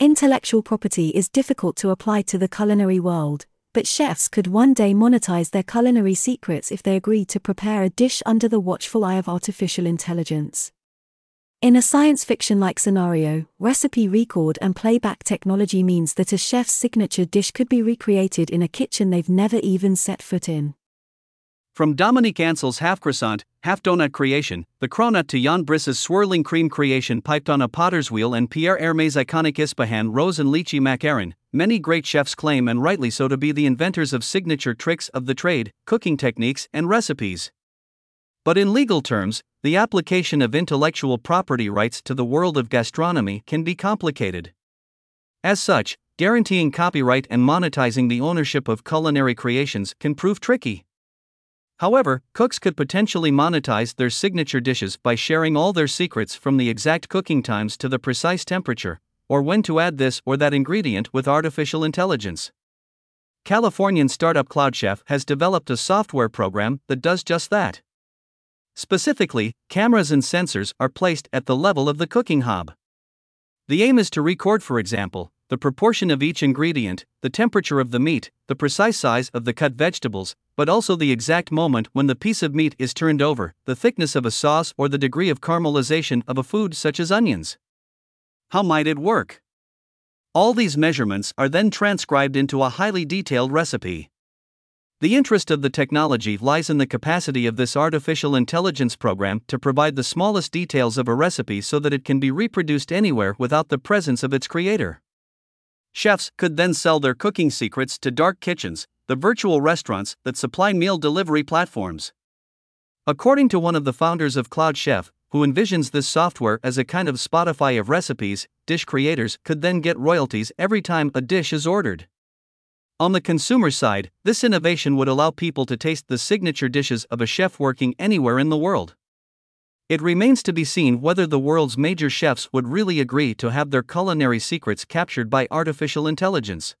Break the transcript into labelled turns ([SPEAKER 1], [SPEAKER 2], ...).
[SPEAKER 1] Intellectual property is difficult to apply to the culinary world, but chefs could one day monetize their culinary secrets if they agreed to prepare a dish under the watchful eye of artificial intelligence. In a science fiction like scenario, recipe record and playback technology means that a chef's signature dish could be recreated in a kitchen they've never even set foot in.
[SPEAKER 2] From Dominique Ansel's half croissant, half donut creation, the cronut to Yann Brys's swirling cream creation piped on a potter's wheel, and Pierre Hermé's iconic Ispahan rose and lychee macaron, many great chefs claim and rightly so to be the inventors of signature tricks of the trade, cooking techniques, and recipes. But in legal terms, the application of intellectual property rights to the world of gastronomy can be complicated. As such, guaranteeing copyright and monetizing the ownership of culinary creations can prove tricky. However, cooks could potentially monetize their signature dishes by sharing all their secrets from the exact cooking times to the precise temperature, or when to add this or that ingredient with artificial intelligence. Californian startup CloudChef has developed a software program that does just that. Specifically, cameras and sensors are placed at the level of the cooking hob. The aim is to record, for example, the proportion of each ingredient, the temperature of the meat, the precise size of the cut vegetables, but also the exact moment when the piece of meat is turned over, the thickness of a sauce, or the degree of caramelization of a food such as onions. How might it work? All these measurements are then transcribed into a highly detailed recipe. The interest of the technology lies in the capacity of this artificial intelligence program to provide the smallest details of a recipe so that it can be reproduced anywhere without the presence of its creator. Chefs could then sell their cooking secrets to dark kitchens, the virtual restaurants that supply meal delivery platforms. According to one of the founders of Cloud Chef, who envisions this software as a kind of Spotify of recipes, dish creators could then get royalties every time a dish is ordered. On the consumer side, this innovation would allow people to taste the signature dishes of a chef working anywhere in the world. It remains to be seen whether the world's major chefs would really agree to have their culinary secrets captured by artificial intelligence.